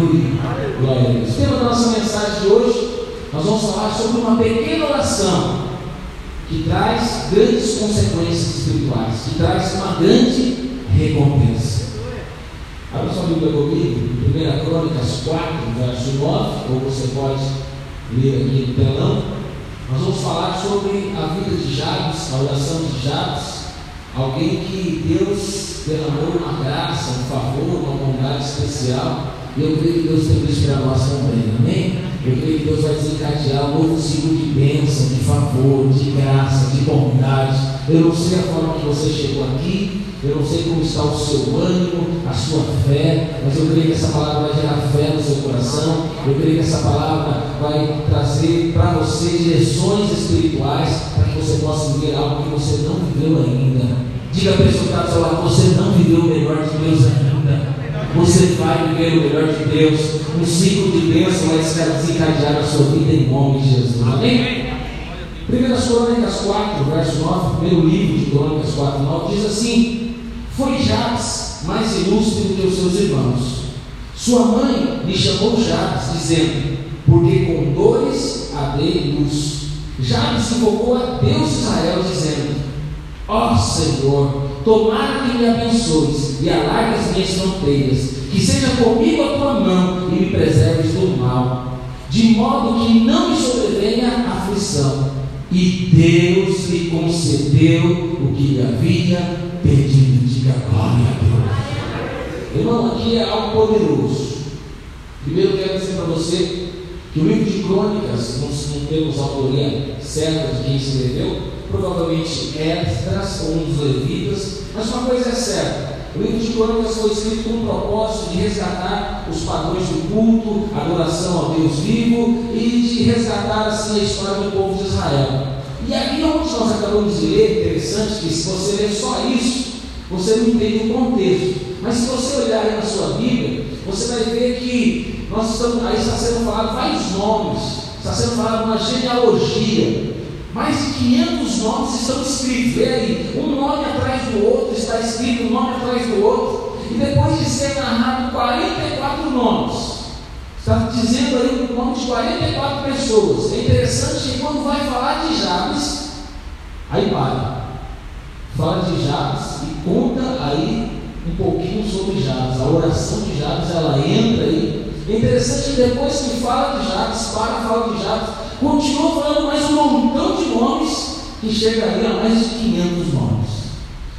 Aleluia. Glória a Deus. Tema da nossa mensagem de hoje, nós vamos falar sobre uma pequena oração que traz grandes consequências espirituais, que traz uma grande recompensa. Abra sua Bíblia comigo, 1 Crônicas 4, verso 9, ou você pode ler aqui no telão. Nós vamos falar sobre a vida de Jabes, a oração de Jabes, alguém que Deus derramou uma graça, um favor, uma bondade especial. E eu creio que Deus tem isso para nós também, amém? Eu creio que Deus vai desencadear um novo ciclo de bênção, de favor, de graça, de bondade. Eu não sei a forma que você chegou aqui, eu não sei como está o seu ânimo, a sua fé, mas eu creio que essa palavra vai gerar fé no seu coração. Eu creio que essa palavra vai trazer para você direções espirituais para que você possa viver algo que você não viveu ainda. Diga a pessoa que está do seu lado: você não viveu o melhor de Deus ainda. Você vai viver o melhor de Deus. Um ciclo de bênção vai desencadear a sua vida em nome de Jesus. Amém? 1 Crônicas 4, verso 9, primeiro livro de Crônicas 4, 9, diz assim: foi Jabes mais ilustre do que os seus irmãos. Sua mãe lhe chamou Jabes, dizendo: Porque com dores a dei luz. Jabes invocou a Deus de Israel, dizendo: Ó oh, Senhor, tomara que me abençoes e alargue as minhas fronteiras, que seja comigo a tua mão e me preserves do mal, de modo que não me sobrevenha aflição. E Deus lhe concedeu o que lhe havia pedido. Diga glória a Deus. Irmão, aqui é algo poderoso. Primeiro quero dizer para você que o livro de crônicas, não, temos a autoria certa de quem escreveu, provavelmente Esdras ou um dos levitas, mas uma coisa é certa. O livro de Crônicas foi escrito com o propósito de resgatar os padrões do culto, adoração ao Deus vivo e de resgatar assim a história do povo de Israel. E aqui onde nós acabamos de ler, interessante que se você ler só isso, você não entende o contexto. Mas se você olhar na sua Bíblia, você vai ver que nós estamos, aí está sendo falado vários nomes, está sendo falado uma genealogia. Mais de 500 nomes estão escritos. Aí, um nome atrás do outro, está escrito um nome atrás do outro. E depois de ser narrado 44 nomes, Está dizendo aí o nome de 44 pessoas. É interessante que quando vai falar de Jabes, aí para. Fala de Jabes e conta aí um pouquinho sobre Jabes. A oração de Jabes, ela entra aí. É interessante que depois que fala de Jabes, para fala de Jabes, continua falando mais um montão de nomes que chegaria a mais de 500 nomes.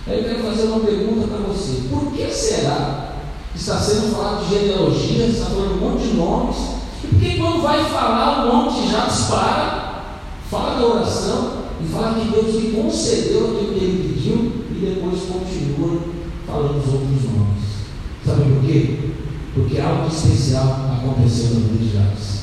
Aí eu quero fazer uma pergunta para você. Por que será está sendo falado de genealogia, está falando um monte de nomes. E porque quando vai falar o nome de Jabes para, fala da oração e fala que Deus lhe concedeu aquilo que ele pediu e depois continua falando os outros nomes. Sabe por quê? Porque algo especial aconteceu na vida de Jabes.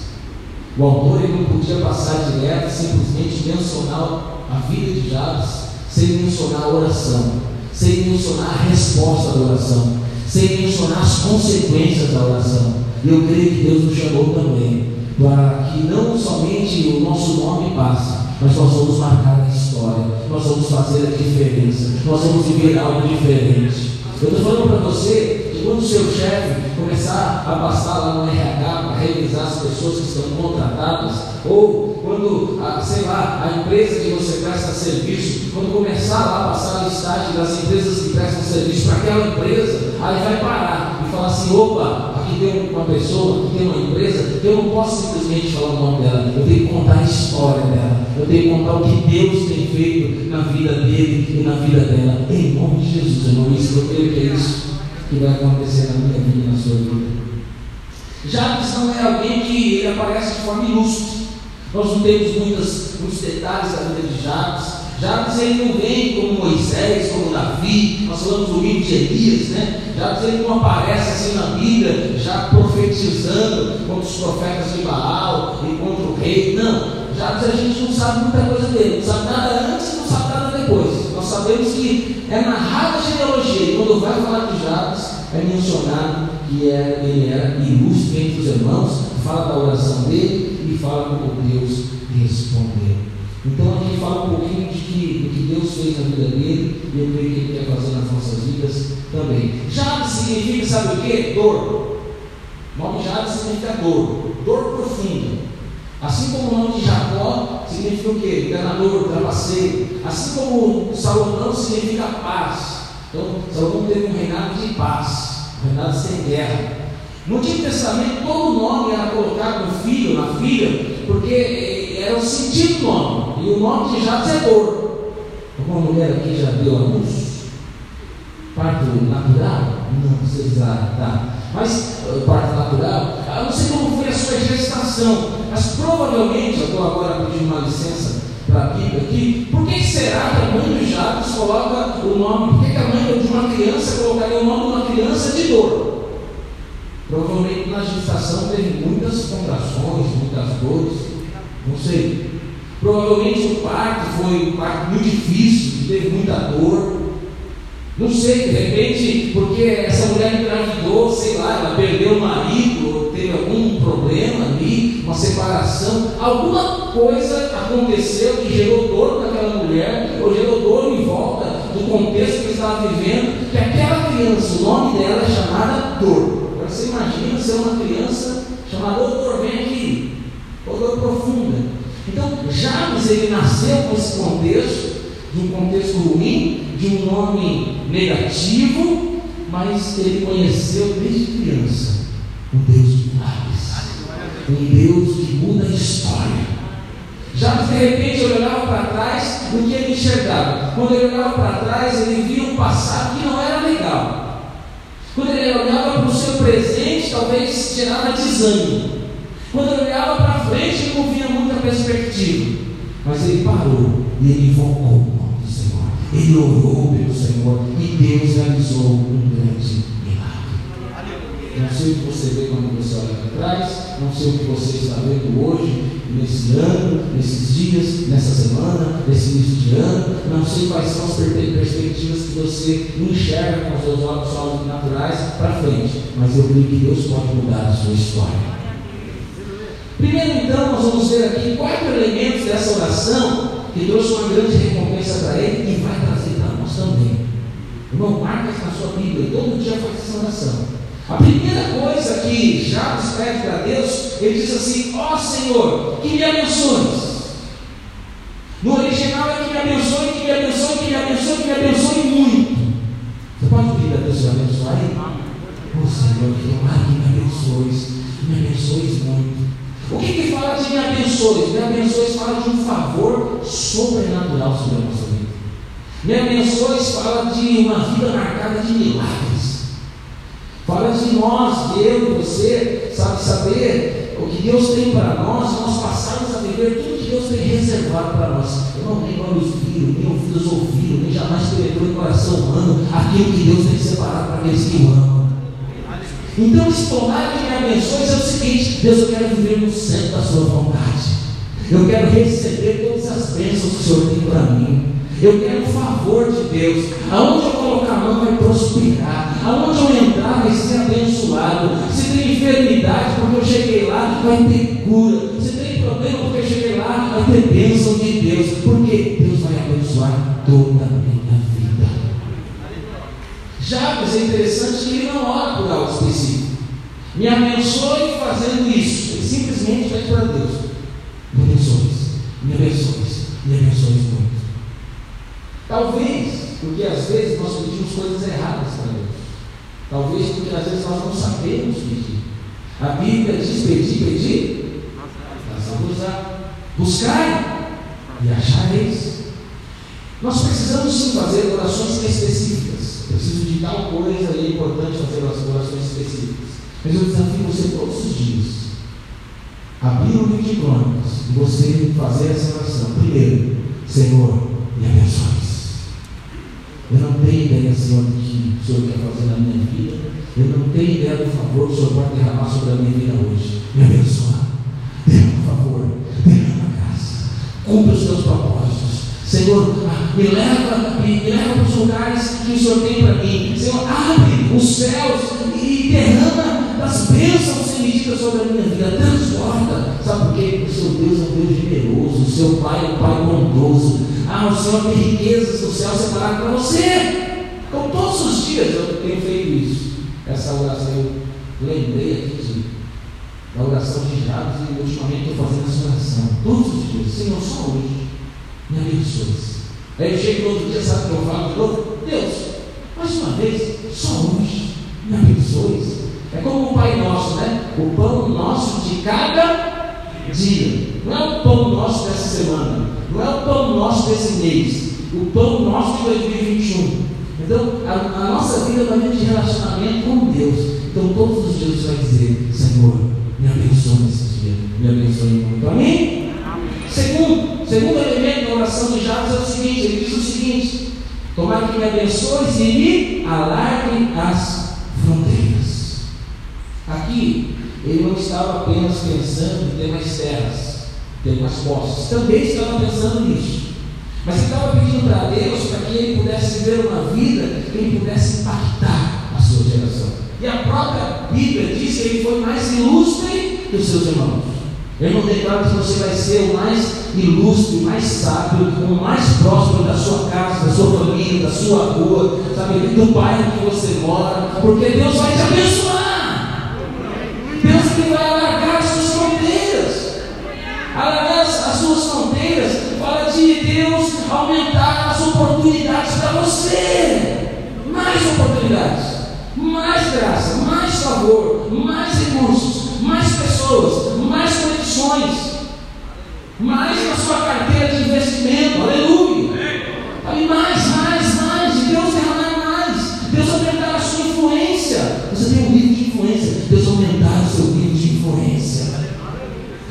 O autor não podia passar direto, simplesmente mencionar a vida de Jabes, sem mencionar a oração, sem mencionar a resposta da oração sem mencionar as consequências da oração. Eu creio que Deus nos chamou também para que não somente o nosso nome passe, mas nós vamos marcar a história, nós vamos fazer a diferença, nós vamos viver algo diferente. Eu estou falando para você quando o seu chefe começar a passar lá no RH para revisar as pessoas que estão contratadas, ou quando, sei lá, a empresa que você presta serviço, quando começar lá a passar a listagem das empresas que prestam serviço para aquela empresa, aí vai parar e falar assim: opa, aqui tem uma pessoa, aqui tem uma empresa, eu não posso simplesmente falar o nome dela, eu tenho que contar a história dela, eu tenho que contar o que Deus tem feito na vida dele e na vida dela, em nome de Jesus, irmão. Isso eu creio que é isso que vai acontecer na minha vida e na sua vida. Jabes não é alguém que aparece de forma ilustre. Nós não temos muitas, muitos detalhes da vida de Jabes. Jabes ele não vem como Moisés, como Davi, nós falamos do livro de Elias, né? Jabes ele não aparece assim na Bíblia, já profetizando contra os profetas de Baal e contra o rei. Não, Jabes a gente não sabe muita coisa dele, não sabe nada antes e não sabe nada depois. Nós sabemos que é narrada a genealogia, e quando vai falar de Jabes, é mencionado que é, ele era ilustre entre os irmãos, fala da oração dele e fala como Deus respondeu. Então aqui fala um pouquinho de que, do que Deus fez na vida dele e eu creio que ele quer fazer nas nossas vidas também. Já significa, sabe o que? Dor. O nome Jabes significa dor, dor profunda. Assim como o nome de Jacó significa o quê? Enganador, trapaceiro. Assim como Salomão significa paz. Então, Salomão teve um reinado de paz, um reinado sem guerra. No Antigo Testamento, todo nome era colocado no filho, na filha, porque eh, era o sentido do nome. E o nome de Jabes é dor. Alguma mulher aqui já deu a luz? Parto natural? Não, vocês já tá. Mas uh, parto natural, eu não sei como foi a sua gestação, mas provavelmente, eu estou agora pedindo uma licença para a Bíblia aqui, por que será que a mãe de Jabes coloca o nome? Por que a mãe de uma criança colocaria o nome de uma criança de dor? Provavelmente na gestação teve muitas contrações, muitas dores, não sei. Provavelmente o parto foi um parto muito difícil, teve muita dor. Não sei, de repente, porque essa mulher engravidou, sei lá, ela perdeu o marido, teve algum problema ali, uma separação, alguma coisa aconteceu que gerou dor naquela mulher, ou gerou dor em volta do contexto que estava vivendo, que aquela criança, o nome dela é chamada dor. Agora você imagina ser uma criança chamada dor, vem aqui, dor profunda. Então, Jabes ele nasceu com esse contexto, de um contexto ruim, de um nome negativo, mas ele conheceu desde criança um Deus de milagres, um Deus que muda a história. Já de repente ele olhava para trás, o que ele enxergava? Quando ele olhava para trás, ele via um passado que não era legal. Quando ele olhava para o seu presente, talvez gerava desânimo. Quando ele olhava para frente, ele não via muita perspectiva. Mas ele parou e ele invocou ele orou pelo Senhor e Deus realizou um grande milagre. Não sei o que você vê quando você olha para trás, não sei o que você está vendo hoje, nesse ano, nesses dias, nessa semana, nesse início de ano, não sei quais são as perspectivas que você enxerga com os seus olhos, olhos naturais para frente, mas eu creio que Deus pode mudar a sua história. Primeiro, então, nós vamos ver aqui quatro elementos dessa oração que trouxe uma grande recompensa para ele e vai trazer para nós também. Irmão, marca na sua Bíblia, todo dia faz essa oração. A primeira coisa que Jabes pede para Deus, ele diz assim: Ó oh, Senhor, que me abençoes. No original é que me abençoe, que me abençoe, que me abençoe, que me abençoe muito. Você pode pedir a Deus te abençoar? Ó Senhor, que me abençoes, me abençoes muito. O que, que fala de me abençoe? Me abençoe fala de um favor sobrenatural sobre a nossa vida. Me abençoe fala de uma vida marcada de milagres. Fala de nós, eu e você, sabe, saber o que Deus tem para nós, nós passarmos a viver tudo que Deus tem reservado para nós. Eu não nem olhos viram, nem ouvidos ouviram, nem jamais penetrou em coração humano aquilo que Deus tem separado para aqueles que o amam. Então, esse tomar que me abençoe é o seguinte: Deus, eu quero viver no centro da Sua vontade. Eu quero receber todas as bênçãos que o Senhor tem para mim. Eu quero o favor de Deus. Aonde eu colocar a mão vai prosperar. Aonde eu entrar vai ser abençoado. Se tem enfermidade, porque eu cheguei lá, vai ter cura. Se tem problema, porque eu cheguei lá, vai ter bênção de Deus. Porque Deus vai abençoar toda a minha vida. Jabes é interessante que ele não ora por algo específico. Me abençoe fazendo isso. Ele simplesmente pede para Deus. Me abençoe, me abençoe, me abençoe muito. Talvez, porque às vezes nós pedimos coisas erradas para Deus. Talvez porque às vezes nós não sabemos pedir. A Bíblia diz pedir, pedir. A buscar e achareis. Nós precisamos sim fazer orações específicas. Preciso de tal coisa e é importante fazer as orações específicas. Mas eu desafio você todos os dias. Abrir o livro de crônicas e você fazer essa oração. Primeiro, Senhor, me abençoe. Eu não tenho ideia, Senhor, do que o Senhor quer fazer na minha vida. Eu não tenho ideia do favor que o Senhor pode derramar sobre a minha vida hoje. Me abençoa. Derrama favor. Derrama graça. Cumpra os teus propósitos. Senhor, me leva, me, me leva para os lugares que o Senhor tem para mim. Senhor, abre os céus e derrama das bênçãos medida sobre a minha vida. Transporta. Sabe por quê? Porque o seu Deus é um Deus generoso. O seu Pai é um Pai bondoso. Ah, o Senhor tem riquezas do céu separado para você. Então, todos os dias eu tenho feito isso. Essa oração eu lembrei aqui de, da oração de Jabes e ultimamente estou fazendo essa oração. Todos os dias, Senhor, só hoje, me abençoe. Aí eu chego outro dia, sabe o que eu falo de novo? Deus, mais uma vez, só hoje, me abençoe. É como o Pai Nosso, né? O pão nosso de cada dia. Não é o pão nosso dessa semana. Não é o pão nosso desse mês. O pão nosso de 2021. Então, a, a nossa vida é uma vida de relacionamento com Deus. Então, todos os dias vai dizer: Senhor, me abençoe nesse dia. Me abençoe muito. Amém? Segundo, segundo elemento da oração de Jabes é o seguinte: ele diz o seguinte: Tomara que me abençoe e me alargue as fronteiras. Aqui, ele não estava apenas pensando em ter mais terras, ter mais posses, também estava pensando nisso. Mas ele estava pedindo para Deus para que ele pudesse viver uma vida que ele pudesse impactar a sua geração. E a própria Bíblia diz que ele foi mais ilustre que os seus irmãos. Eu não declaro que você vai ser o mais ilustre, o mais sábio, o mais próximo da sua casa, da sua família, da sua rua, sabe, do bairro que você mora, porque Deus vai te abençoar. Aumentar as oportunidades para você. Mais oportunidades, mais graça, mais favor, mais recursos, mais pessoas, mais conexões, mais na sua carteira de investimento, aleluia. Aí mais, mais, mais, e Deus derramar mais, Deus aumentar a sua influência. Você tem um nível de influência, Deus aumentar o seu nível de influência.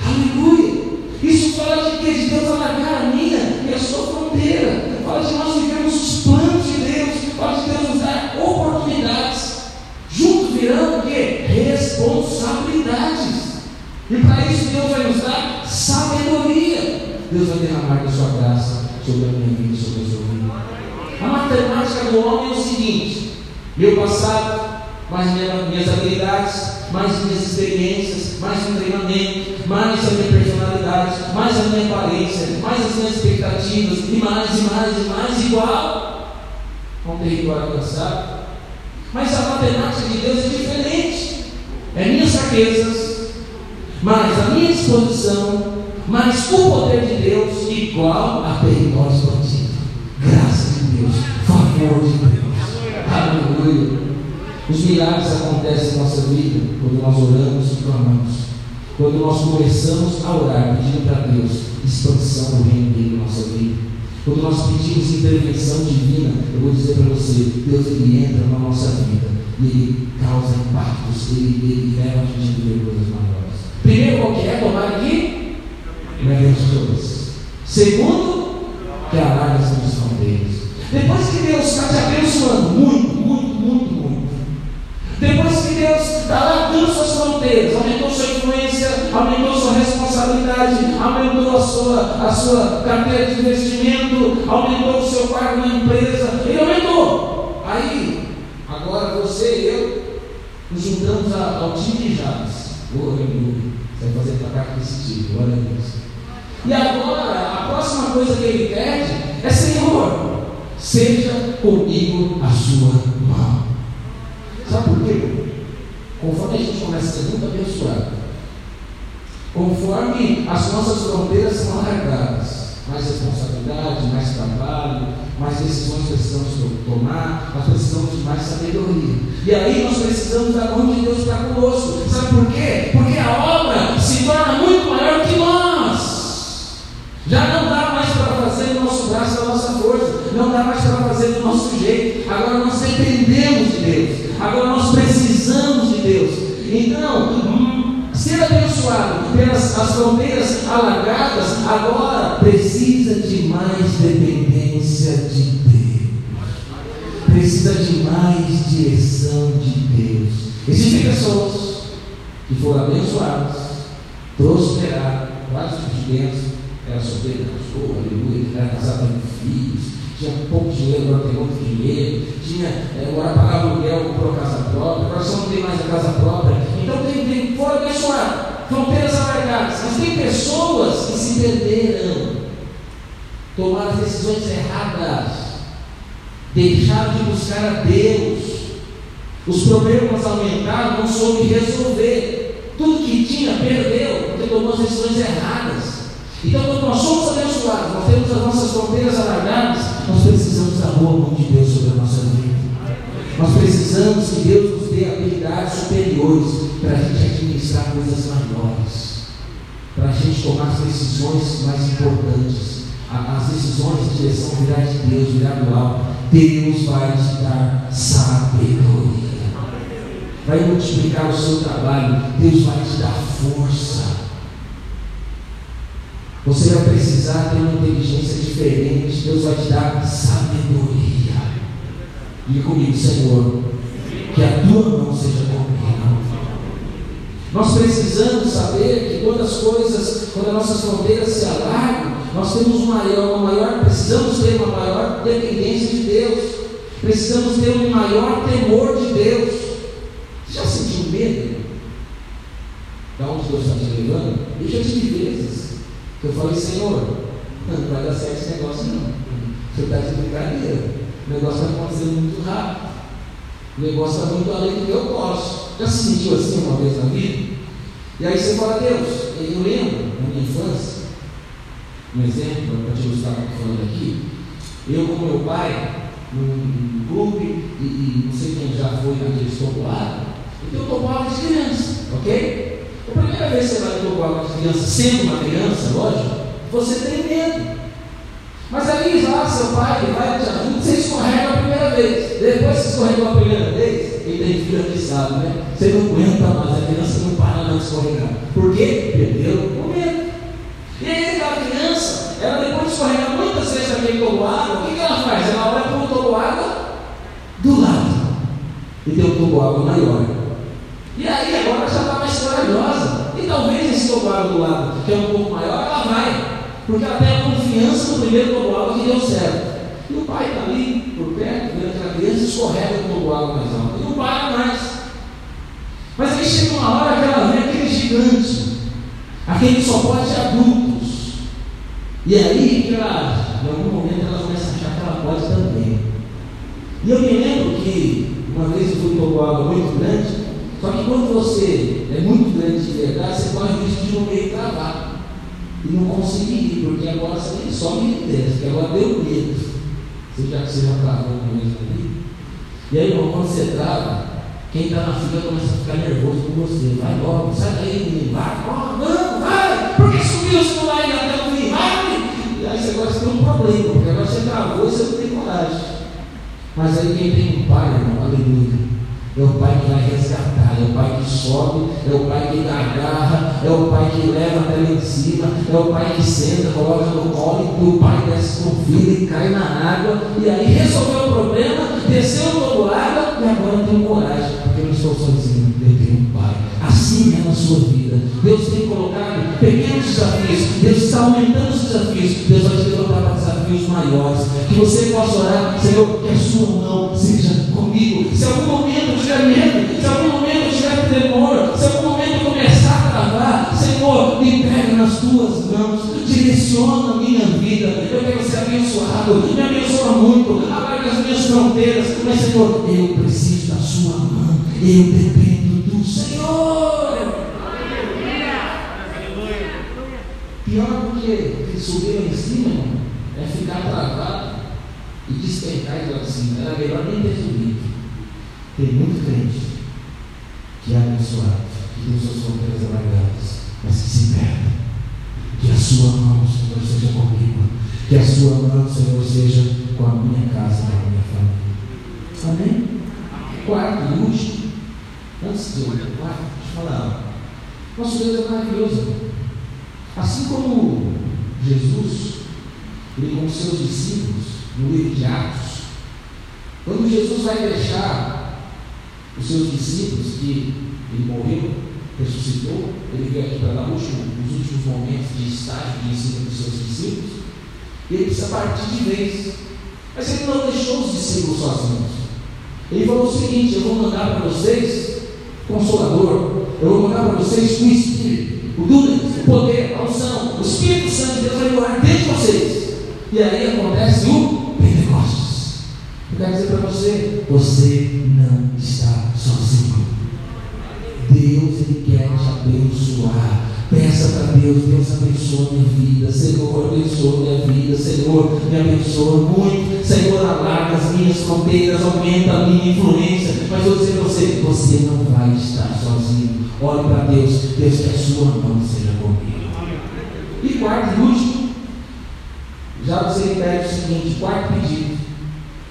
Aleluia. Isso fala de quê? De Deus alargar a minha e a sua fronteira. Fala de nós vivemos os planos de Deus. Fala de Deus nos dar oportunidades. Juntos virão o quê? Responsabilidades. E para isso Deus vai nos dar sabedoria. Deus vai derramar da sua graça sobre a minha vida e sobre a sua vida. A matemática do homem é o seguinte: meu passado, mais minhas habilidades, mais minhas experiências, mais meu treinamento, mais a minha personalidade, mais a minha aparência, mais as minhas expectativas, e mais, e mais, e mais, igual a um território alcançado. Mas a matemática de Deus é diferente. É minhas fraquezas, mais a minha disposição, mais o poder de Deus, igual a território expandido. Graça de Deus, favor de Deus. Aleluia. Os milagres acontecem em nossa vida quando nós oramos e clamamos. Quando nós começamos a orar, pedindo para Deus expansão do reino dele na nossa vida. Quando nós pedimos intervenção divina, eu vou dizer para você, Deus ele entra na nossa vida e ele causa impactos, ele, ele leva a gente a viver coisas maiores. Primeiro, qual que é? Tomar aqui? Abençoas. Segundo, que alarga as missões deles. Depois que Deus está te abençoando muito, muito. Depois que Deus está alargando suas fronteiras, aumentou sua influência, aumentou sua responsabilidade, aumentou a sua, a sua carteira de investimento, aumentou o seu cargo na empresa, ele aumentou. Aí, agora você e eu nos juntamos ao time de Jabes. Oh. Você vai fazer cá desse tipo, glória a Deus. E agora, a próxima coisa que ele pede é: Senhor, seja comigo a sua mão. Sabe por quê? Conforme a gente começa a ser muito abençoado, conforme as nossas fronteiras são alargadas, mais responsabilidade, mais trabalho, mais decisões precisamos tomar, nós precisamos de mais sabedoria. E aí nós precisamos da mão de Deus para conosco. Sabe por quê? Porque a obra se torna muito maior que nós. Já não dá mais para fazer do nosso braço, da nossa força, não dá mais para fazer do nosso jeito. Agora nós dependemos de Deus. Agora nós precisamos de Deus. Então, as fronteiras alargadas, agora precisa de mais dependência de Deus. Precisa de mais direção de Deus. Existem pessoas que foram abençoadas, prosperaram, vários bênçãos, era solteiro, casou, aleluia, era casado com filhos, tinha pouco dinheiro, agora tem muito dinheiro, tinha, é, agora pagava aluguel, comprou casa própria, agora só não tem mais a casa própria. Então tem, tem fora abençoado, fronteiras alargadas, tem pessoas que se perderam, tomaram decisões erradas, deixaram de buscar a Deus, Os problemas aumentaram, não soube resolver. Tudo que tinha, perdeu, porque tomou as decisões erradas. Então, quando nós somos abençoados, nós temos as nossas fronteiras alargadas, nós precisamos da boa mão de Deus sobre a nossa vida. Nós precisamos que Deus nos dê habilidades superiores para a gente administrar coisas maiores, tomar as decisões mais importantes, as decisões de direção virar de Deus, virar do alto. Deus vai te dar sabedoria vai multiplicar o seu trabalho, Deus vai te dar força. Você vai precisar ter uma inteligência diferente, Deus vai te dar sabedoria. Diga comigo, Senhor, que a tua mão seja. Nós precisamos saber que quando as coisas, quando as nossas fronteiras se alargam, nós temos uma maior, uma maior, precisamos ter uma maior dependência de Deus. Precisamos ter um maior temor de Deus já sentiu medo? Da onde Deus está te levando? Eu já tive vezes que eu falei, Senhor, não vai dar certo esse negócio não. Você está de brincadeira. O negócio está acontecendo muito rápido. O negócio está muito além do que eu posso. Já se sentiu assim uma vez na vida? E aí você fala, Deus, eu lembro na minha infância, um exemplo, para te ilustrar o que falando aqui, eu com meu pai, num clube, e, e, não sei quem já foi naquele populares, então eu tomo água de criança, ok? A primeira vez que você vai tomar água de criança, sendo uma criança, lógico, você tem medo. Mas aí lá seu pai vai te ajuda, você escorrega a primeira vez. Depois que escorregou a primeira vez, sabe, né? Você não aguenta mais, a criança não para de escorregar. Por quê? Perdeu o medo. E aí aquela criança, ela depois de escorregar muitas vezes aquele água, o que, que ela faz? Ela olha para o água do lado. E tem um água maior. E aí agora já está mais corajosa. E talvez esse toboágua do lado, que é um pouco maior, ela vai. Porque ela tem a confiança no primeiro toboágua que deu certo. O pai está ali, por perto, vendo aquela criança, escorrega o toboágua mais alto. E não para mais. Mas aí chega uma hora que ela vê aquele gigante, aquele que só pode adultos. E aí que ela, em algum momento, ela começa a achar que ela pode também. E eu me lembro que uma vez eu fui tomar água muito grande, só que quando você é muito grande de verdade, você corre o risco de no meio travar e não conseguir ir, porque agora você tem só e desce, que agora deu medo. Já, você já travou com isso ali. E aí, irmão, quando você trava, quem está na fila começa a ficar nervoso com você. Vai logo, sai daí, menino, vai, não, vai, por que subiu se não vai até o fim? Vai! E aí você agora tem um problema, porque agora você travou e você não tem coragem. Mas aí quem tem um pai, irmão, aleluia é o Pai que vai resgatar, é o Pai que sobe, é o Pai que agarra, é o Pai que leva até lá em cima, é o Pai que senta, coloca no colo e o Pai desce com filho e cai na água. E aí resolveu o problema, desceu todo água e agora tenho coragem, porque eu não estou sozinho, eu tenho um Pai. Assim é na sua vida. Deus tem colocado pequenos desafios, Deus está aumentando os desafios, Deus vai te levantar para desafios maiores. Que você possa orar, Senhor, que a sua mão seja comigo. Se algum momento tiver medo, se algum momento tiver temor, se algum momento começar a travar, Senhor, me pega nas tuas mãos, direciona a minha vida. Eu quero ser abençoado, me abençoa muito, alarga as minhas fronteiras, mas Senhor, eu preciso da sua mão, eu dependo do Senhor. Pior do que lá em cima, é ficar travado e despencar de lá de cima. Era melhor nem ter subido. Tem muito crente que é abençoado, que tem suas fronteiras alargadas, mas que se perde. Que a sua mão, Senhor, seja comigo. Que a sua mão, Senhor, seja com a minha casa e com a minha família. Amém? Quarto e último, antes de eu quarto, deixa eu falar. Nosso Deus é maravilhoso. Assim como Jesus, ele com seus discípulos, no livro de Atos, quando Jesus vai deixar os seus discípulos, que ele morreu, ressuscitou, ele veio aqui para dar os últimos momentos de estágio de ensino dos seus discípulos, ele precisa partir de vez. Mas ele não deixou os discípulos sozinhos. Ele falou o seguinte: Eu vou mandar para vocês Consolador, eu vou mandar para vocês o Espírito, o Dunamis, o poder, a unção, o Espírito Santo de Deus vai morar dentro de vocês. E aí acontece o quero dizer para você: você não está sozinho. Deus ele quer te abençoar. Peça para Deus, Deus abençoa minha vida, Senhor, abençoa minha vida, Senhor, me abençoa muito, Senhor, alarga as minhas fronteiras, aumenta a minha influência, mas eu vou dizer para você, você não vai estar sozinho. Olhe para Deus, Deus que a sua mão seja comigo. E quarto e último, já você pede o seguinte, quarto pedido.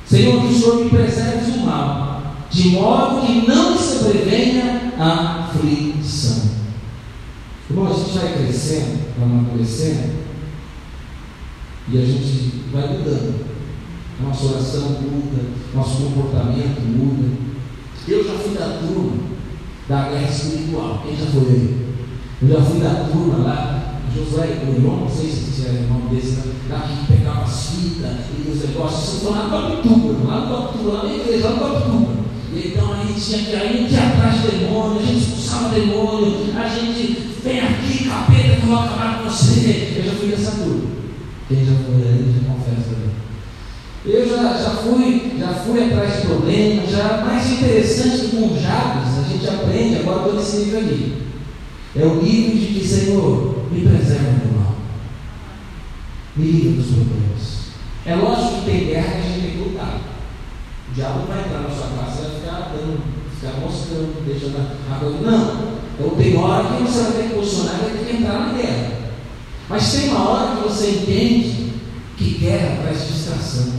Senhor, que o Senhor me preserve do mal, de modo que não se prevenha a aflição. Irmão, a gente vai crescendo, vai amadurecendo, e a gente vai mudando. Nossa oração muda, nosso comportamento muda. Eu já fui da turma da guerra espiritual. Quem já foi aí? Eu já fui da turma lá, Josué Cunhon, não sei se era o nome desse, lá que pegava as fitas e os negócios. Isso foi lá no Topituba, lá no Topituba, lá na igreja, lá no Topituba. Então a gente tinha que ir, tinha atrás de demônio, a gente expulsava demônio, a gente vem aqui, capeta, que eu vou acabar com você. Eu já fui dessa turma. Quem já foi aí, já confessa também. Eu já, já, fui, já fui atrás de problemas, já mais interessante que com Jabes, a gente aprende agora todo esse nível ali. É o nível de que, Senhor, me preserva do mal. Me livra dos problemas. É lógico que tem guerra que a gente tem que lutar. O diabo vai entrar na sua casa e vai ficar dando, ficar mostrando, deixando a coisa. Não. Então tem hora que você vai ter que posicionar e vai ter que entrar na guerra. Mas tem uma hora que você entende que guerra traz distração,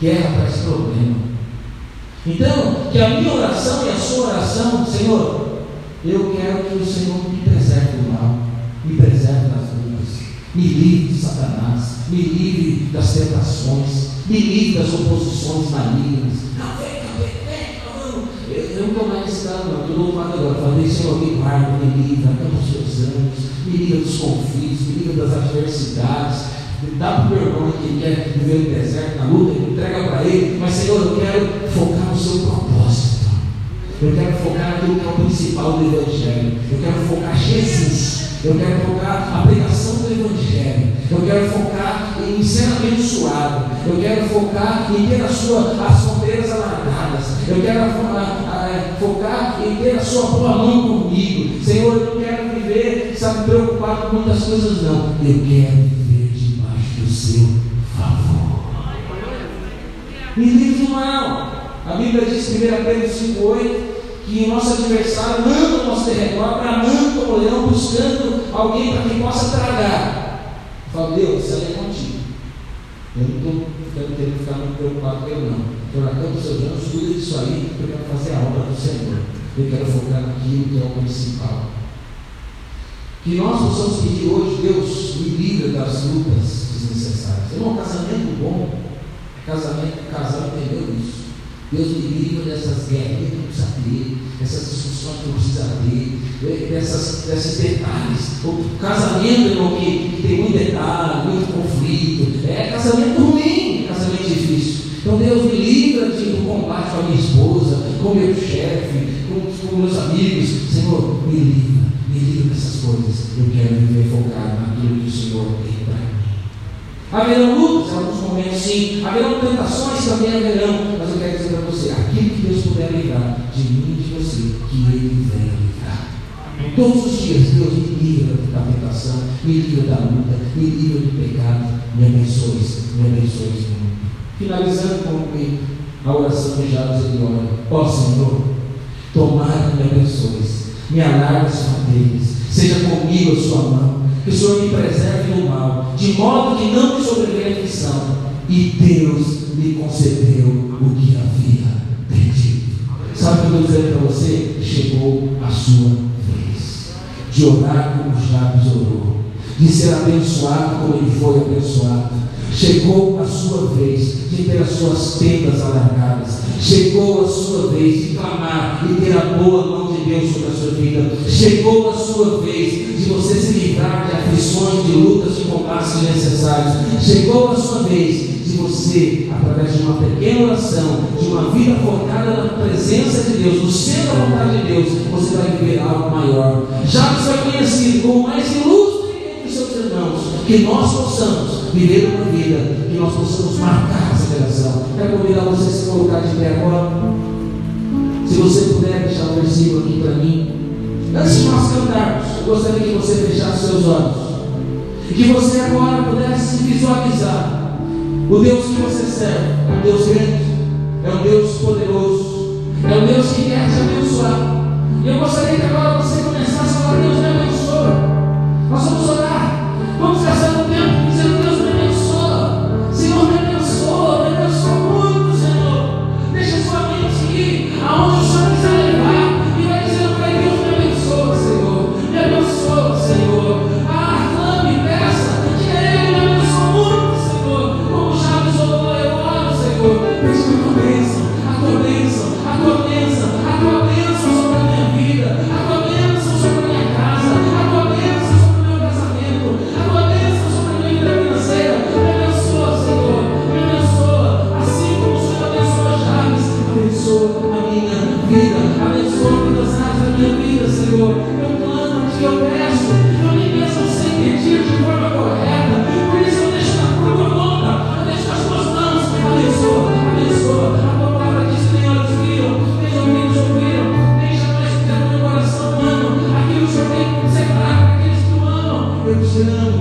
guerra traz problema. Então, que a minha oração e a sua oração, Senhor, eu quero que o Senhor me preserve do mal, me preserve das lutas, me livre de Satanás, me livre das tentações, me livre das oposições malignas. Não, vem, vem, vem, eu não estou mais nesse não, estou louvado agora. Falei, Senhor, me guarda, me livra, acaba os seus anos, me livra dos conflitos, me livra das adversidades. Dá para o meu irmão que quer viver no deserto, na luta, entrega para ele. Mas, Senhor, eu quero focar no seu propósito. Eu quero focar naquilo que é o principal do Evangelho. Eu quero focar Jesus. Eu quero focar a pregação do Evangelho. Eu quero focar em ser abençoado. Eu quero focar em ter a sua, as fronteiras alargadas. Eu quero focar em ter a sua boa mão comigo. Senhor, eu não quero viver, sabe, preocupado com muitas coisas, não. Eu quero viver debaixo do seu favor. Me livre mal. A Bíblia diz em 1 Pedro 5,8 que o nosso adversário anda ao nosso derredor, bramando como leão, buscando alguém para quem possa tragar. Eu falo, Deus, isso aí é contigo. Eu não estou querendo ficar muito preocupado com ele, não. Estou largando os seus anos, cuida disso aí, porque eu quero fazer a obra do Senhor. Eu quero focar naquilo que é o principal. Que nós possamos pedir hoje, Deus, me livre das lutas desnecessárias. É um casamento bom, casamento, casal entendeu isso. Deus me livra dessas guerras que não precisa ter, dessas discussões que não precisa ter, dessas, desses detalhes. O casamento, irmão, que, que tem muito detalhe, muito conflito, é casamento ruim, é casamento difícil. Então Deus me livra de um combate com a minha esposa, com meu chefe, com, com meus amigos. Senhor, me livra, me livra dessas coisas. Eu quero viver focado naquilo que o Senhor tem. Haverão lutas em alguns momentos, sim. Haverão tentações, também haverão. Mas eu quero dizer para você: aquilo que Deus puder livrar de mim e de você, que Ele venha livrar. Todos os dias, Deus me livra da tentação, me livra da luta, me livra do pecado. Me abençoe, me abençoe muito. Finalizando com a oração de Jabes, ele ora: Ó Senhor, tomara me abençoe, me alargue as fronteiras, seja comigo a sua mão que o Senhor me preserve do mal, de modo que não me sobrevenha aflição. E Deus me concedeu o que havia pedido. Sabe o que eu estou dizendo para você? Chegou a sua vez de orar como Jabes orou, de ser abençoado como ele foi abençoado. Chegou a sua vez de ter as suas tendas alargadas. Chegou a sua vez de clamar e ter a boa mão de Deus sobre a sua vida. Chegou a sua vez de você se livrar de aflições, de lutas, de combates necessários. Chegou a sua vez de você, através de uma pequena oração, de uma vida focada na presença de Deus, no centro da vontade de Deus, você vai viver algo maior. Já que é conhecido como mais ilustre entre seus irmãos, que nós possamos Mineiro vida que nós possamos marcar essa geração. Quero convidar você a se colocar de pé agora. Se você puder deixar o versículo aqui para mim. Antes de nós cantarmos, eu gostaria que você fechasse seus olhos. E que você agora pudesse visualizar o Deus que você serve. É um Deus grande, é um Deus poderoso, é um Deus que quer te abençoar. E eu gostaria que agora você começasse a falar, Deus me abençoa. Nós vamos orar. Vamos gastar um tempo dizendo still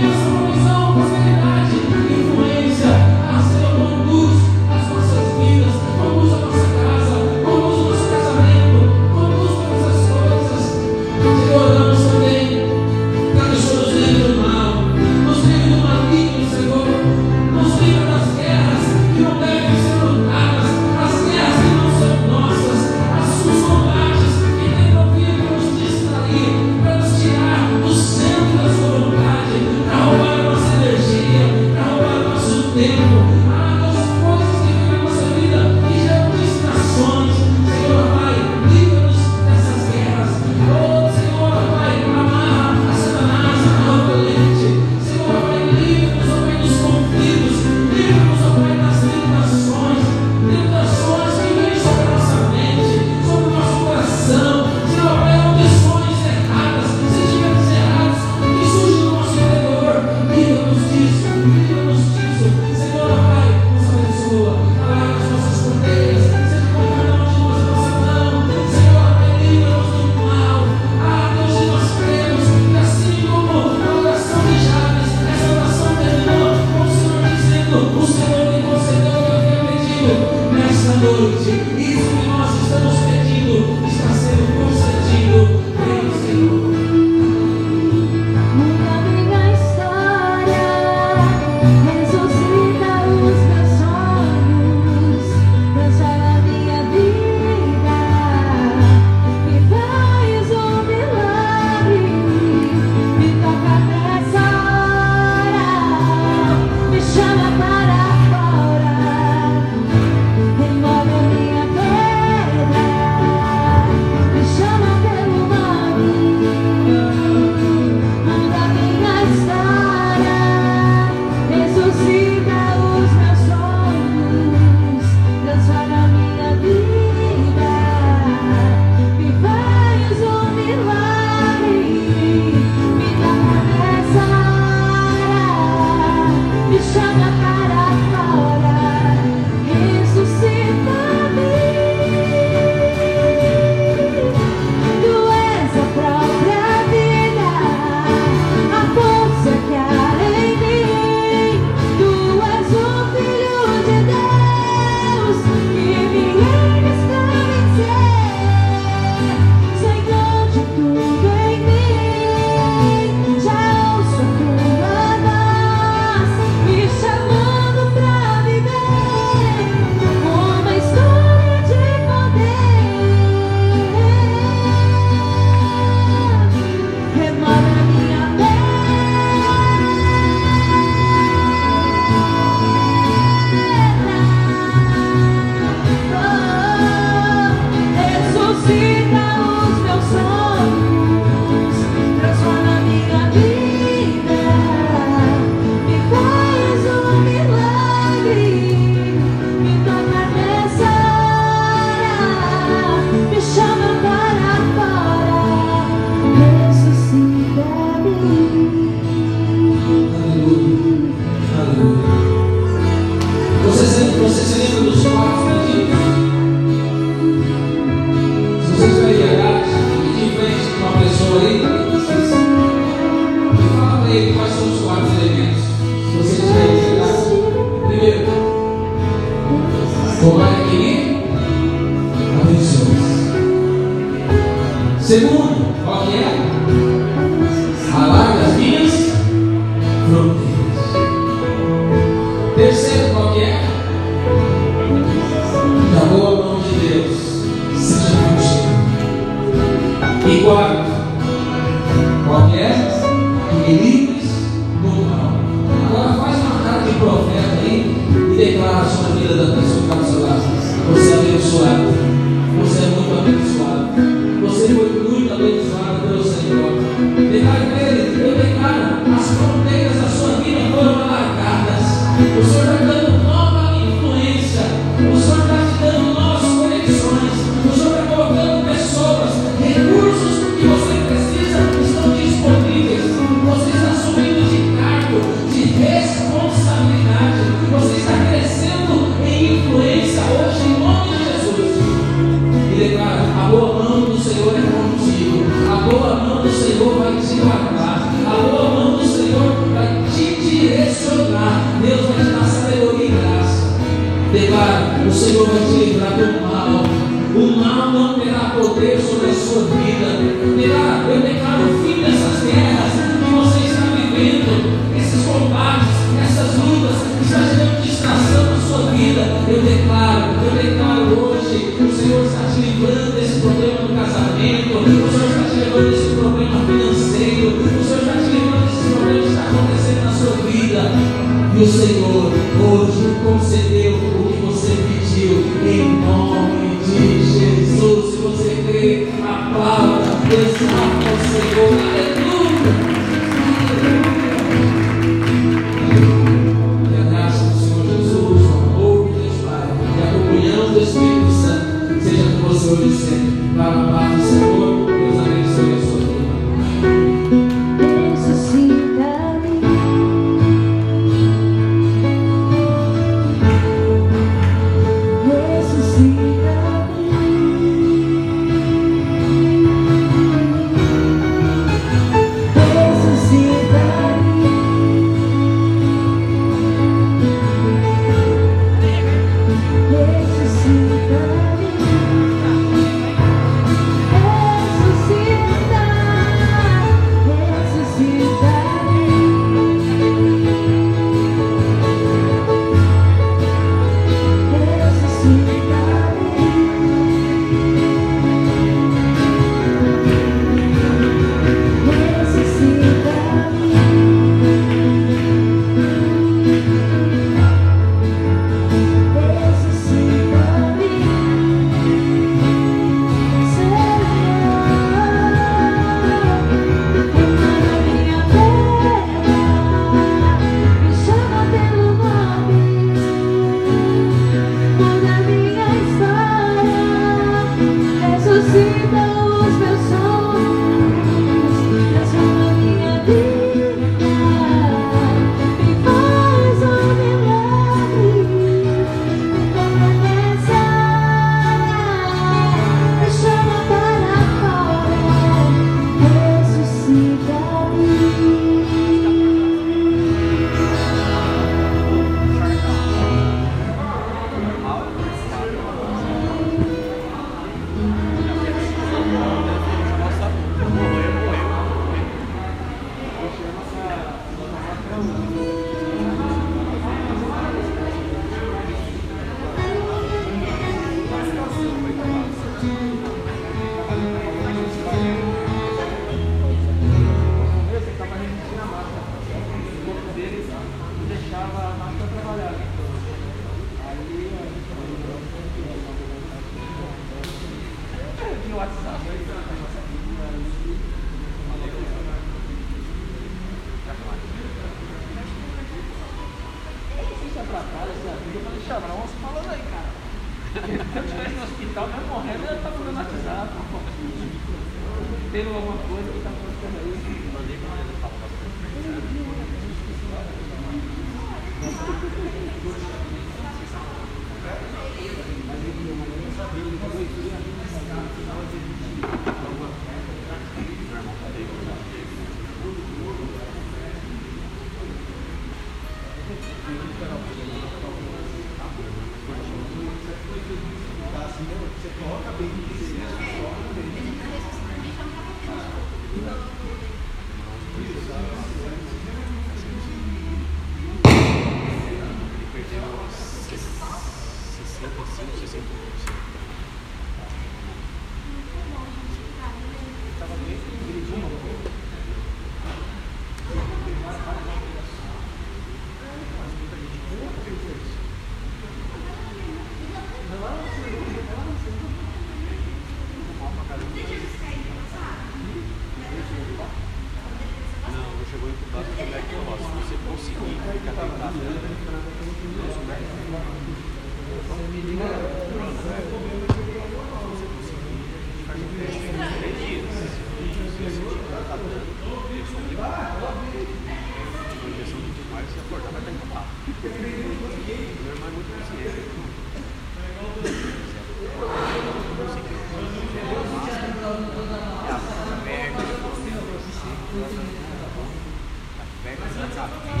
Yeah.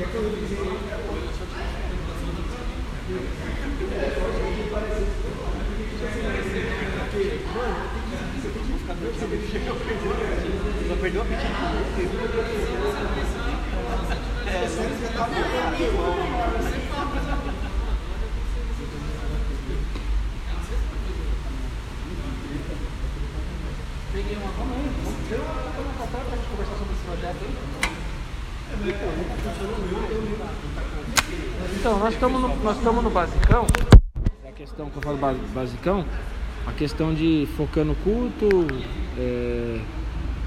Não perdeu a pedida. Peguei uma. Vamos aí, vamos ter uma uma café pra gente conversar sobre esse projeto aí. Então, nós estamos no, nós estamos no basicão. É a questão que eu falo ba- basicão, a questão de focar no culto, é,